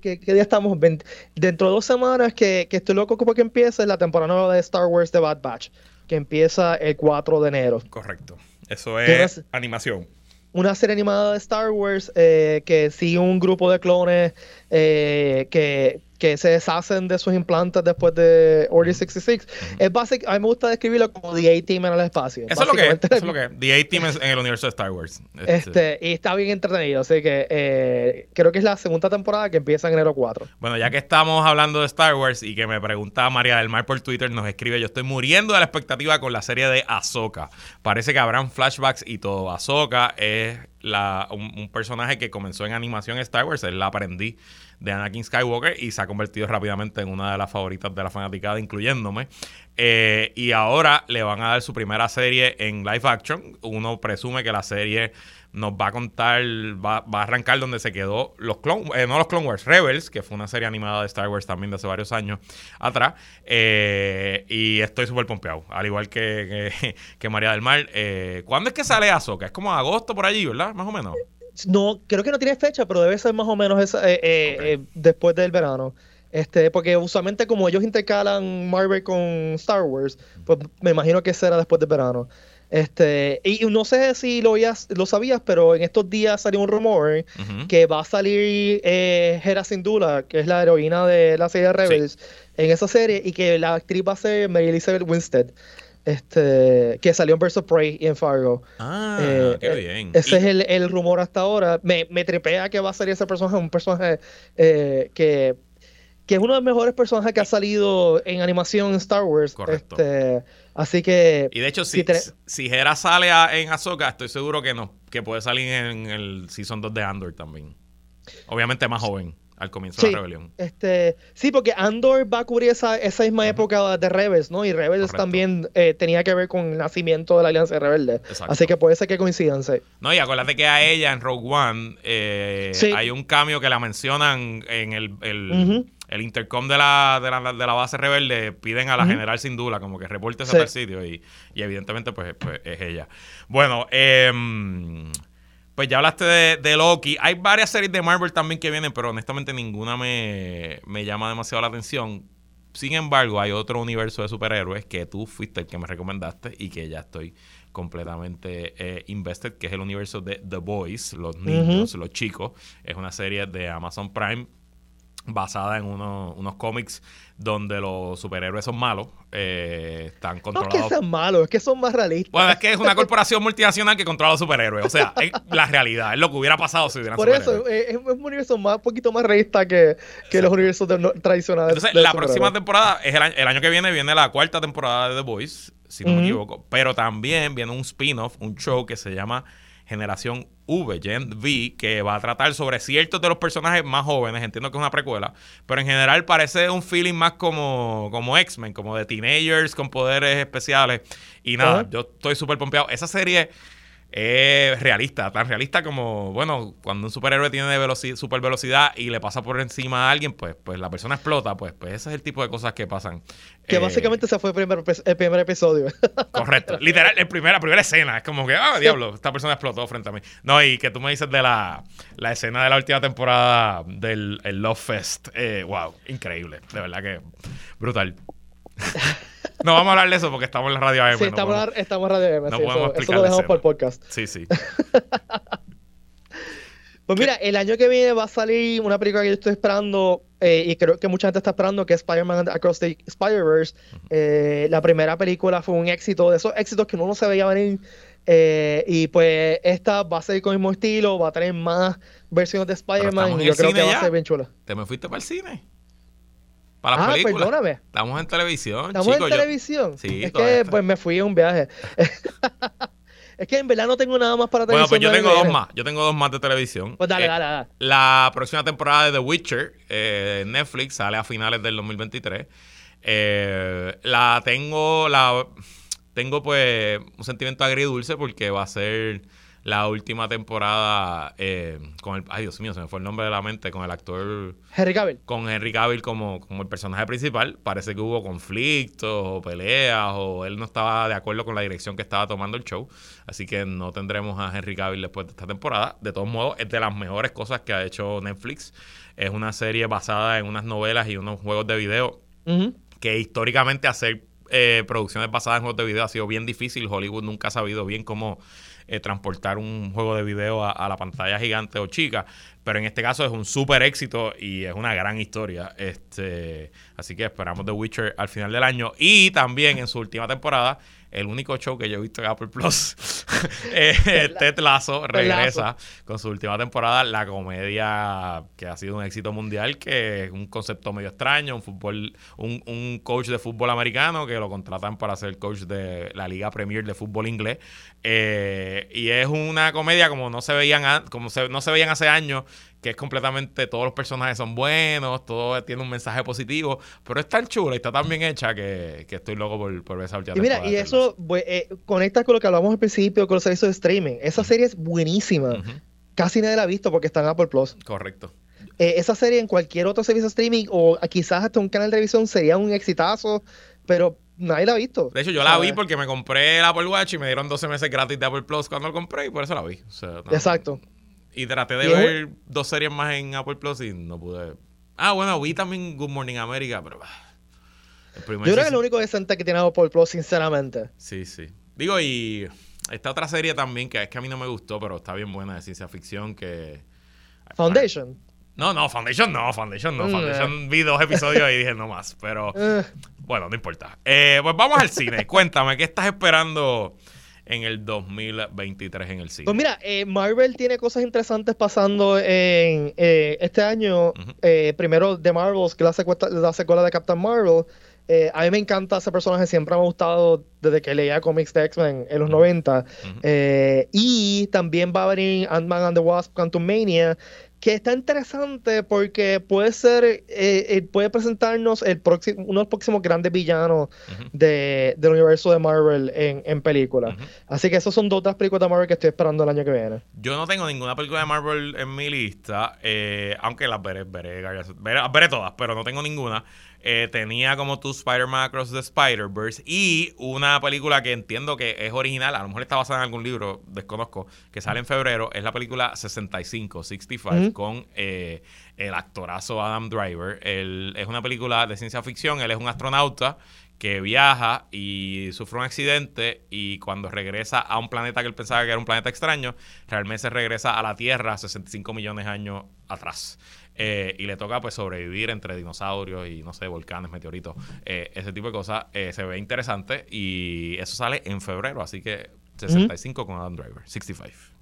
que, que día estamos? Dentro de dos semanas que, que estoy loco porque empieza es la temporada nueva de Star Wars The Bad Batch, que empieza el 4 de enero. Correcto. Eso ¿Qué es animación. Una serie animada de Star Wars eh, que sigue un grupo de clones eh, que, que se deshacen de sus implantes después de Order 66. Es básico, a mí me gusta describirlo como The A-Team en el espacio. Eso es lo que es. Eso es lo que es. The A-Team en el universo de Star Wars. Este, Este, y está bien entretenido, así que eh, creo que es la segunda temporada que empieza en enero 4. Bueno, ya que estamos hablando de Star Wars y que me pregunta María del Mar por Twitter, nos escribe, yo estoy muriendo de la expectativa con la serie de Ahsoka. Parece que habrán flashbacks y todo. Ahsoka es la, un, personaje que comenzó en animación Star Wars, es la aprendiz de Anakin Skywalker y se ha convertido rápidamente en una de las favoritas de la fanaticada, incluyéndome. Eh, y ahora le van a dar su primera serie en live action. Uno presume que la serie nos va a contar, va, va a arrancar donde se quedó los Clone, eh, no los Clone Wars, Rebels, que fue una serie animada de Star Wars también de hace varios años atrás. Eh, y estoy súper pompeado, al igual que, que, María del Mar. Eh, ¿Cuándo es que sale Azoka? Es como agosto por allí, ¿verdad? Más o menos. No, creo que no tiene fecha, pero debe ser más o menos esa, después del verano. Este, porque usualmente como ellos intercalan Marvel con Star Wars, pues me imagino que será después del verano. Este, y no sé si lo, lo sabías, pero en estos días salió un rumor que va a salir eh, Hera Syndulla, que es la heroína de la serie Rebels, en esa serie, y que la actriz va a ser Mary Elizabeth Winstead. Este, que salió en Birds of Prey y en Fargo. Ah, eh, qué bien. Ese es el, rumor hasta ahora. Me, me trepea que va a salir ese personaje, un personaje eh, que que es uno de los mejores personajes que ha salido en animación en Star Wars. Correcto. Este, así que. Y de hecho, si, si, Hera sale en Ahsoka, estoy seguro que no, que puede salir en el Season 2 de Andor también. Obviamente más joven al comienzo de la rebelión. Este, sí, porque Andor va a cubrir esa, esa misma época de Rebels, ¿no? Y Rebels también eh, tenía que ver con el nacimiento de la Alianza Rebelde. Así que puede ser que coincidan, sí. No, y acuérdate que a ella en Rogue One eh, hay un cambio que la mencionan en el, el, intercom de la, de la, de, la, base rebelde. Piden a la general sin duda como que reporte ese sitio y, y, evidentemente pues, pues es ella. Bueno, eh pues ya hablaste de, Loki. Hay varias series de Marvel también que vienen, pero honestamente ninguna me, llama demasiado la atención. Sin embargo, hay otro universo de superhéroes que tú fuiste el que me recomendaste y que ya estoy completamente eh, invested, que es el universo de The Boys, los niños, los chicos. Es una serie de Amazon Prime basada en unos cómics donde los superhéroes son malos, eh, están controlados. No es que sean malos, es que son más realistas. Bueno, es que es una corporación multinacional que controla a los superhéroes. O sea, es la realidad, es lo que hubiera pasado si hubieran Por eso, eh, es, un universo más, un poquito más realista que, que los universos tradicionales. Entonces, la próxima temporada, es el año, el año, que viene, viene la cuarta temporada de The Voice, si no me equivoco. Pero también viene un spin-off, un show que se llama Generación V, Gen V, que va a tratar sobre ciertos de los personajes más jóvenes. Entiendo que es una precuela, pero en general parece un feeling más como, como X-Men, como de teenagers con poderes especiales. Y nada, yo estoy súper pompeado. Esa serie es realista, tan realista como, bueno, cuando un superhéroe tiene velocidad, super velocidad y le pasa por encima a alguien, pues, pues la persona explota, pues, pues ese es el tipo de cosas que pasan. Que eh, básicamente ese fue el primer, el primer episodio. Correcto, literal, el primer, la primera escena, es como que, ah, diablo, esta persona explotó frente a mí. No, y que tú me dices de la, la escena de la última temporada del Love Fest, eh, wow, increíble, de verdad que brutal. No vamos a hablar de eso porque estamos en la radio AM. Sí, estamos, en radio AM. No podemos eso, eso lo dejamos por el podcast. Sí, sí. pues mira, el año que viene va a salir una película que yo estoy esperando eh, y creo que mucha gente está esperando, que es Spider-Man Across the Spider-Verse. Eh, la primera película fue un éxito, de esos éxitos que uno no se veía venir. Eh, y pues esta va a ser con el mismo estilo, va a tener más versiones de Spider-Man y yo creo que va a ser bien chula. ¿Te me fuiste para el cine? Para las ah, perdóname. Estamos en televisión. Estamos en televisión. Sí, es que pues me fui a un viaje. es que en verdad no tengo nada más para televisión. Bueno, pues yo tengo dos más. Yo tengo dos más de televisión. Pues dale, eh, dale, dale. La próxima temporada de The Witcher, eh, Netflix, sale a finales del 2023. Eh, la tengo, la tengo pues un sentimiento agridulce porque va a ser la última temporada eh, con el. Ay, Dios mío, se me fue el nombre de la mente. Con el actor. Henry Cavill. Con Henry Cavill como, como el personaje principal. Parece que hubo conflictos o peleas o él no estaba de acuerdo con la dirección que estaba tomando el show. Así que no tendremos a Henry Cavill después de esta temporada. De todos modos, es de las mejores cosas que ha hecho Netflix. Es una serie basada en unas novelas y unos juegos de video que históricamente hacer eh, producciones basadas en juegos de video ha sido bien difícil. Hollywood nunca ha sabido bien cómo eh, transportar un juego de video a, la pantalla gigante o chica. Pero en este caso es un súper éxito y es una gran historia. Este, así que esperamos The Witcher al final del año. Y también en su última temporada el único show que yo he visto en Apple Plus, eh, Ted Lasso regresa con su última temporada, la comedia que ha sido un éxito mundial, que es un concepto medio extraño, un fútbol, un, un coach de fútbol americano que lo contratan para ser coach de la Liga Premier de fútbol inglés. Eh, y es una comedia como no se veían como no se veían hace años que es completamente, todos los personajes son buenos, todo tiene un mensaje positivo, pero es tan chula y está tan bien hecha que, que estoy loco por, por ver esa Y mira, y eso pues, eh, conecta con lo que hablamos al principio, con los servicios de streaming. Esa serie es buenísima. Casi nadie la ha visto porque está en Apple Plus. Correcto. Eh, esa serie en cualquier otro servicio de streaming o quizás hasta un canal de televisión sería un exitazo, pero nadie la ha visto. De hecho, yo la vi porque me compré el Apple Watch y me dieron 12 meses gratis de Apple Plus cuando lo compré y por eso la vi. O sea, no- Exacto. Y traté de ver dos series más en Apple Plus y no pude. Ah, bueno, vi también Good Morning America, pero. ah, El Yo creo que es lo único decente que tiene Apple Plus, sinceramente. Sí, sí. Digo, y esta otra serie también, que es que a mí no me gustó, pero está bien buena de ciencia ficción, que... Foundation. No, no, Foundation no, Foundation no. Mm, Foundation vi dos episodios y dije no más, pero Eh, bueno, no importa. Eh, pues vamos al cine. Cuéntame, ¿qué estás esperando en el 2023 en el cine? Pues mira, eh, Marvel tiene cosas interesantes pasando en eh, este año. Eh, primero de Marvels, que es la secuela, la secuela de Captain Marvel. Eh, a mí me encanta ese personaje, siempre me ha gustado desde que leía cómics de X-Men en los 90. Ujú. Eh, y también va a venir Ant-Man and the Wasp Quantum Mania, que está interesante porque puede ser, eh, puede presentarnos el próximo, uno de los próximos grandes villanos de- del universo de Marvel en, en películas. Así que esas son dos otras películas de Marvel que estoy esperando el año que viene. Yo no tengo ninguna película de Marvel en mi lista, aunque las veré, veré, veré, veré todas, pero no tengo ninguna. Eh, tenía como tú Spider-Man Across the Spider-Verse y una película que entiendo que es original, a lo mejor está basada en algún libro, desconozco, que sale en febrero, es la película 65, 65, Ujú. con eh, el actorazo Adam Driver. Él, es una película de ciencia ficción, él es un astronauta que viaja y sufre un accidente y cuando regresa a un planeta que él pensaba que era un planeta extraño, realmente se regresa a la Tierra 65 millones de años atrás. Eh, y le toca pues sobrevivir entre dinosaurios y no sé, volcanes, meteoritos, eh, ese tipo de cosas. Eh, se ve interesante y eso sale en febrero, así que 65 con Adam Driver, 65.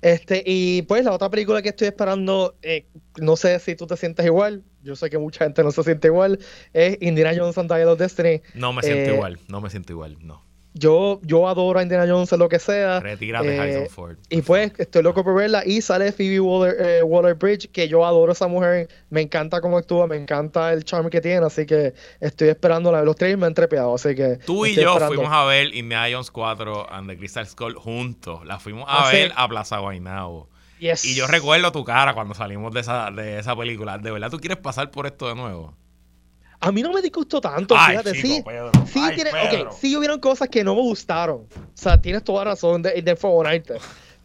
Este, y pues la otra película que estoy esperando, eh, no sé si tú te sientes igual, yo sé que mucha gente no se siente igual, es Indiana Jones and Dial of Destiny. No me siento Eh, igual, no me siento igual, no. Yo, yo adoro a Indiana Jones lo que sea. Retírate eh, Harrison Ford. Y pues estoy loco por verla. Y sale Phoebe Waller, eh, Waller-Bridge, que yo adoro a esa mujer. Me encanta cómo actúa, me encanta el charme que tiene. Así que estoy esperando la Los tres me han trepeado. Así que. Tú y yo esperando. fuimos a ver Indiana Jones 4 and the Crystal Skull juntos. La fuimos a Ah, ver a Plaza Guaynabo. Yes. Y yo recuerdo tu cara cuando salimos de esa, de esa película. ¿De verdad tú quieres pasar por esto de nuevo? A mí no me disgustó tanto, Ay, fíjate. chico, sí, Pedro. sí, Ay, tiene, Pedro. ok, sí hubieron cosas que no me gustaron. O sea, tienes toda razón de, de favorarte.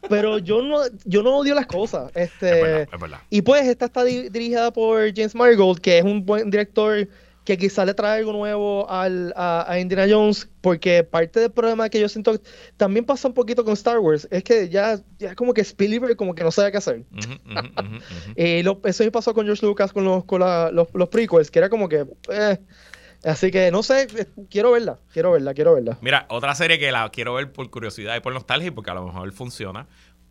Pero yo no, yo no odio las cosas. Este, Es verdad, es verdad. Y pues esta está di- dirigida por James Mangold, que es un buen director que quizá le trae algo nuevo al, a, a Indiana Jones, porque parte del problema que yo siento también pasa un poquito con Star Wars, es que ya, ya como que Spielberg como que no sabe qué hacer. Lo, eso sí pasó con George Lucas con los, con la- los, los prequels, que era como que... eh, así que no sé, eh, quiero verla, quiero verla, quiero verla. Mira, otra serie que la quiero ver por curiosidad y por nostalgia porque a lo mejor funciona.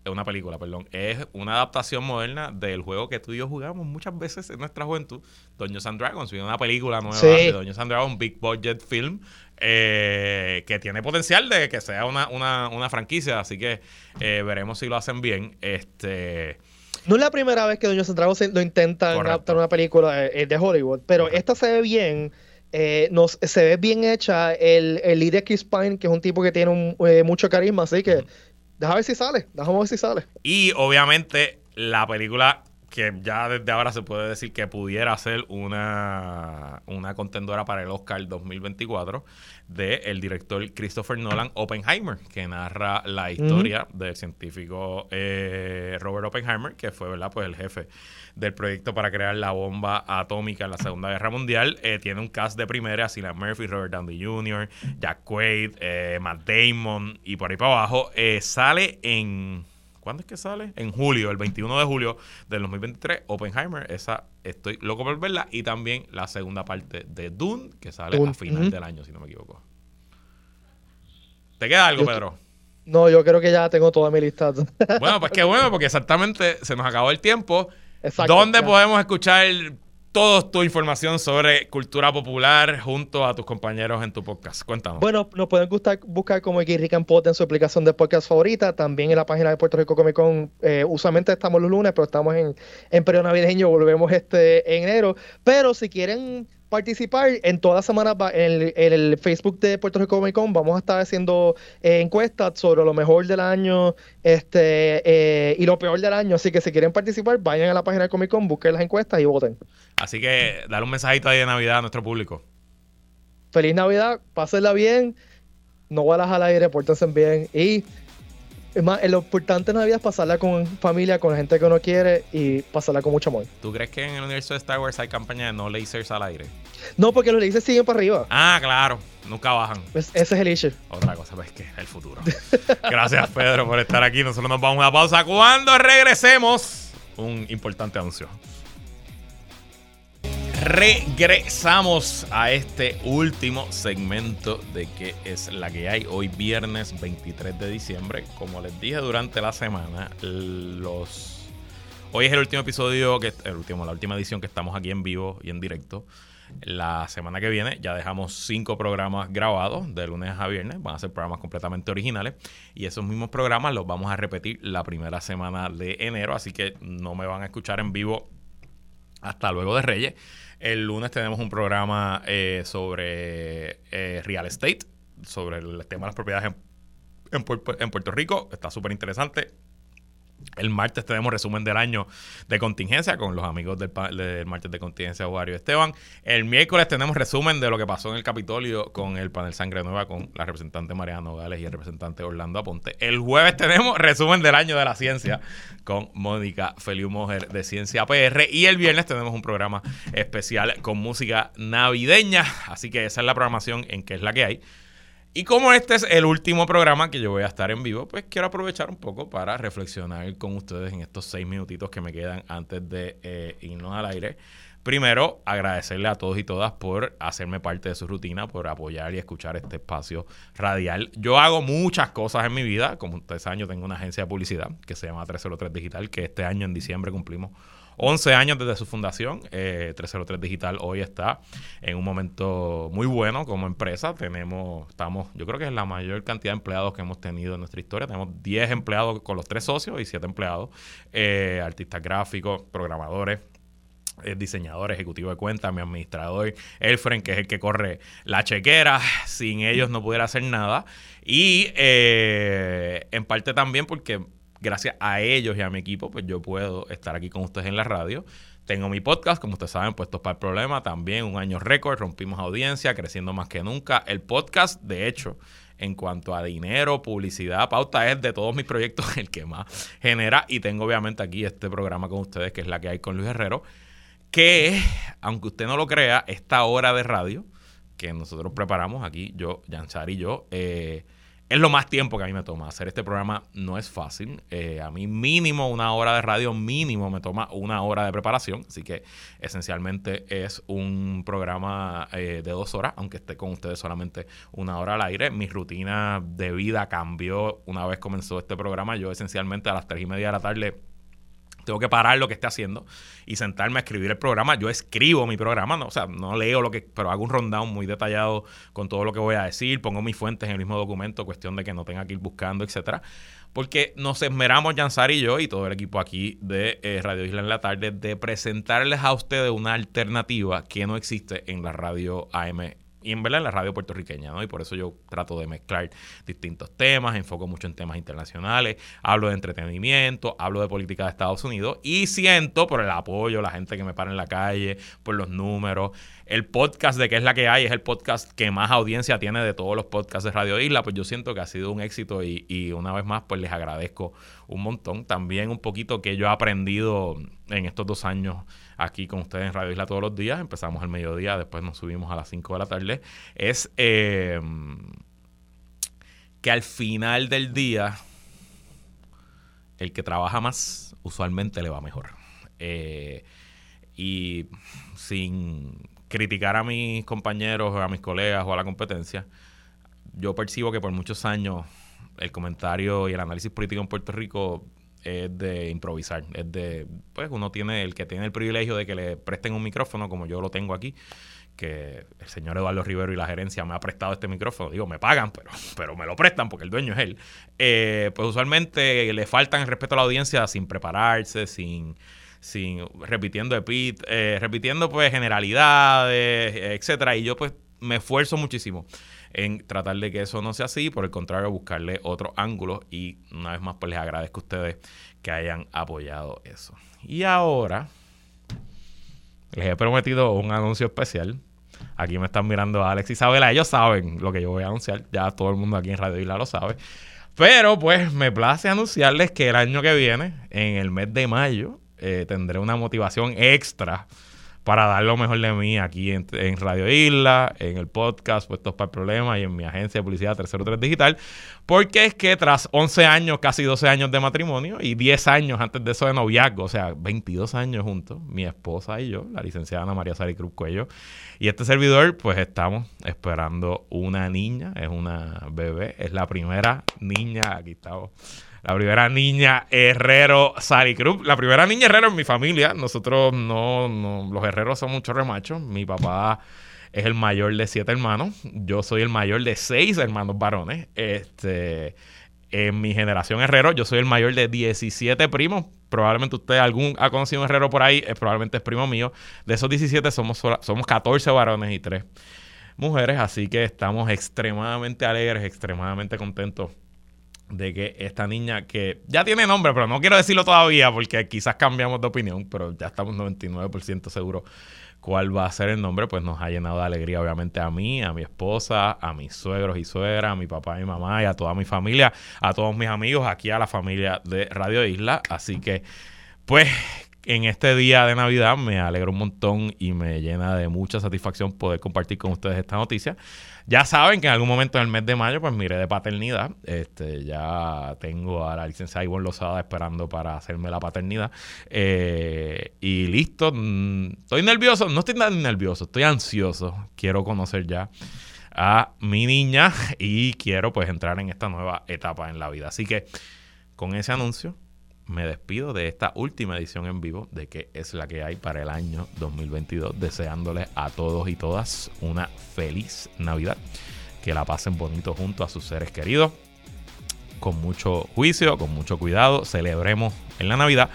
Es una película, perdón. Es una adaptación moderna del juego que tú y yo jugamos muchas veces en nuestra juventud, Dungeons and Dragons. Viene una película nueva Sí. de Dungeons and Dragons, Big Budget Film, eh, que tiene potencial de que sea una, una, una franquicia. Así que eh, veremos si lo hacen bien. Este. No es la primera vez que Dungeons and Dragons lo intentan Correcto. adaptar una película eh, de Hollywood, pero Correcto. esta se ve bien. eh, nos, se ve bien hecha. El, el líder Chris Pine, que es un tipo que tiene un, eh, mucho carisma, así que deja ver si sale. Déjame ver si sale. Y obviamente la película que ya desde ahora se puede decir que pudiera ser una, una contendora para el Oscar 2024 del director Christopher Nolan Oppenheimer, que narra la historia del científico eh, Robert Oppenheimer, que fue ¿verdad? Pues el jefe del proyecto para crear la bomba atómica en la Segunda Guerra Mundial. Eh, tiene un cast de primera, Cillian Murphy, Robert Downey Jr., Jack Quaid, eh, Matt Damon y por ahí para abajo. Eh, sale en... ¿Cuándo es que sale? En julio, el 21 de julio del 2023, Oppenheimer. Esa estoy loco por verla. Y también la segunda parte de Dune, que sale Dune, a final del año, si no me equivoco. ¿Te queda algo, Yo- Pedro? No, yo creo que ya tengo toda mi lista. Bueno, pues qué bueno, porque exactamente se nos acabó el tiempo. Exacto, ¿Dónde ya. podemos escuchar toda tu información sobre cultura popular junto a tus compañeros en tu podcast? Cuéntanos. Bueno, nos pueden gustar, buscar como Rick and Pot en su aplicación de podcast favorita. También en la página de Puerto Rico Comic Con. Eh, usualmente estamos los lunes, pero estamos en, en periodo navideño. Volvemos este en enero. Pero si quieren participar en toda la semana en el, Facebook de Puerto Rico Comic Con. Vamos a estar haciendo eh, encuestas sobre lo mejor del año este eh, y lo peor del año. Así que si quieren participar vayan a la página de Comic Con busquen las encuestas y voten. Así que dale un mensajito ahí de Navidad a nuestro público. Feliz Navidad pásenla bien. No balas al aire pórtense bien. Y es más, lo importante en Navidad es pasarla con familia, con la gente que uno quiere y pasarla con mucho amor. ¿Tú crees que en el universo de Star Wars hay campaña de no lasers al aire? No, porque los lasers siguen para arriba. Ah, claro. Nunca bajan. Pues ese es el issue. Otra cosa, pues que el futuro. Gracias, Pedro, por estar aquí. Nosotros nos vamos a una pausa. Cuando regresemos, un importante anuncio. Regresamos a este último segmento de que es la que hay hoy viernes 23 de diciembre. Como les dije durante la semana, los hoy es el último episodio que el último la última edición que estamos aquí en vivo y en directo. La semana que viene ya dejamos cinco programas grabados de lunes a viernes. Van a ser programas completamente originales. Y esos mismos programas los vamos a repetir la primera semana de enero. Así que no me van a escuchar en vivo hasta luego de Reyes. El lunes tenemos un programa eh, sobre eh, real estate, sobre el tema de las propiedades en, en Puerto Rico. Está súper interesante. El martes tenemos resumen del año de contingencia con los amigos del, martes de contingencia, Wario Esteban. El miércoles tenemos resumen de lo que pasó en el Capitolio con el panel Sangre Nueva, con la representante Mariana Nogales y el representante Orlando Aponte. El jueves tenemos resumen del año de la ciencia con Mónica Feliu Mojer de Ciencia PR. Y el viernes tenemos un programa especial con música navideña. Así que esa es la programación en que es la que hay. Y como este es el último programa que yo voy a estar en vivo, pues quiero aprovechar un poco para reflexionar con ustedes en estos seis minutitos que me quedan antes de eh, irnos al aire. Primero, agradecerle a todos y todas por hacerme parte de su rutina, por apoyar y escuchar este espacio radial. Yo hago muchas cosas en mi vida. Como ustedes saben, tengo una agencia de publicidad que se llama 303 Digital, que este año en diciembre cumplimos 11 años desde su fundación. 303 eh, Digital hoy está en un momento muy bueno como empresa. Tenemos, estamos, yo creo que es la mayor cantidad de empleados que hemos tenido en nuestra historia. Tenemos 10 empleados con los tres socios y 7 empleados, eh, artistas gráficos, programadores, eh, diseñador ejecutivo de cuenta, mi administrador Elfren, que es el que corre la chequera. Sin ellos no pudiera hacer nada. Y en parte también porque gracias a ellos y a mi equipo, pues yo puedo estar aquí con ustedes en la radio. Tengo mi podcast, como ustedes saben, puestos para el problema. También un año récord, rompimos audiencia, creciendo más que nunca. El podcast, de hecho, en cuanto a dinero, publicidad, pauta, es de todos mis proyectos el que más genera. Y tengo obviamente aquí este programa con ustedes, que es la que hay con Luis Herrero, que, aunque usted no lo crea, esta hora de radio que nosotros preparamos aquí, yo, Yansar y yo, eh, es lo más tiempo que a mí me toma. Hacer este programa no es fácil. Eh, a mí mínimo una hora de radio, mínimo me toma una hora de preparación. Así que esencialmente es un programa eh, de dos horas, aunque esté con ustedes solamente una hora al aire. Mi rutina de vida cambió una vez comenzó este programa. Yo esencialmente a las tres y media de la tarde tengo que parar lo que esté haciendo y sentarme a escribir el programa. Yo escribo mi programa, no, o sea, no leo lo que, pero hago un rundown muy detallado con todo lo que voy a decir, pongo mis fuentes en el mismo documento, cuestión de que no tenga que ir buscando, etcétera. Porque nos esmeramos, Jansar y yo, y todo el equipo aquí de eh, Radio Isla en la tarde, de presentarles a ustedes una alternativa que no existe en la radio AM y en verdad en la radio puertorriqueña, ¿no? Y por eso yo trato de mezclar distintos temas, enfoco mucho en temas internacionales, hablo de entretenimiento, hablo de política de Estados Unidos y siento por el apoyo, la gente que me para en la calle, por los números, el podcast de qué es la que hay es el podcast que más audiencia tiene de todos los podcasts de Radio Isla, pues yo siento que ha sido un éxito y, y una vez más pues les agradezco un montón. También un poquito que yo he aprendido en estos dos años aquí con ustedes en Radio Isla todos los días. Empezamos al mediodía, después nos subimos a las 5 de la tarde. Es eh, que al final del día, el que trabaja más usualmente le va mejor. Eh, y sin criticar a mis compañeros, a mis colegas o a la competencia, yo percibo que por muchos años el comentario y el análisis político en Puerto Rico es de improvisar. Es de, pues uno tiene, el que tiene el privilegio de que le presten un micrófono, como yo lo tengo aquí, que el señor Eduardo Rivero y la gerencia me ha prestado este micrófono. Digo, me pagan, pero, pero me lo prestan porque el dueño es él. Eh, pues usualmente le faltan el respeto a la audiencia sin prepararse, sin sin repitiendo epit, eh, repitiendo pues generalidades, etcétera. Y yo pues me esfuerzo muchísimo en tratar de que eso no sea así, por el contrario, buscarle otro ángulo y una vez más pues les agradezco a ustedes que hayan apoyado eso. Y ahora les he prometido un anuncio especial. Aquí me están mirando Alex y Isabela, ellos saben lo que yo voy a anunciar, ya todo el mundo aquí en Radio Isla lo sabe. Pero pues me place anunciarles que el año que viene, en el mes de mayo, eh, tendré una motivación extra para dar lo mejor de mí aquí en, Radio Isla, en el podcast Puestos para el Problema y en mi agencia de publicidad 303 Digital, porque es que tras 11 años, casi 12 años de matrimonio y 10 años antes de eso de noviazgo, o sea, 22 años juntos, mi esposa y yo, la licenciada Ana María Sari Cruz Cuello, y este servidor, pues estamos esperando una niña, es una bebé, es la primera niña, aquí estamos la primera niña herrero Sally Cruz. La primera niña herrero en mi familia. Nosotros no, no los herreros son muchos remachos. Mi papá es el mayor de siete hermanos. Yo soy el mayor de seis hermanos varones. Este, en mi generación herrero, yo soy el mayor de 17 primos. Probablemente usted algún ha conocido un herrero por ahí, probablemente es primo mío. De esos 17 somos, somos 14 varones y 3 mujeres, así que estamos extremadamente alegres, extremadamente contentos de que esta niña que ya tiene nombre, pero no quiero decirlo todavía porque quizás cambiamos de opinión, pero ya estamos 99% seguros cuál va a ser el nombre, pues nos ha llenado de alegría obviamente a mí, a mi esposa, a mis suegros y suegras, a mi papá y mamá y a toda mi familia, a todos mis amigos, aquí a la familia de Radio Isla. Así que, pues, en este día de Navidad me alegro un montón y me llena de mucha satisfacción poder compartir con ustedes esta noticia. Ya saben que en algún momento en el mes de mayo, pues mire de paternidad. Este, ya tengo a la licenciada Ivonne Lozada esperando para hacerme la paternidad. Eh, y listo. Mm, estoy nervioso. No estoy tan nervioso, estoy ansioso. Quiero conocer ya a mi niña y quiero pues entrar en esta nueva etapa en la vida. Así que con ese anuncio me despido de esta última edición en vivo de que es la que hay para el año 2022, deseándoles a todos y todas una feliz Navidad, que la pasen bonito junto a sus seres queridos, con mucho juicio, con mucho cuidado, celebremos en la Navidad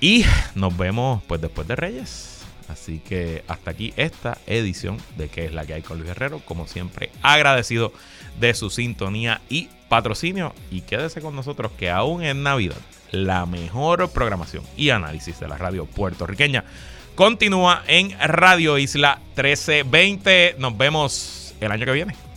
y nos vemos pues después de Reyes. Así que hasta aquí esta edición de que es la que hay con Luis Guerrero, como siempre agradecido de su sintonía y patrocinio y quédese con nosotros que aún en Navidad la mejor programación y análisis de la radio puertorriqueña continúa en Radio Isla 1320. Nos vemos el año que viene.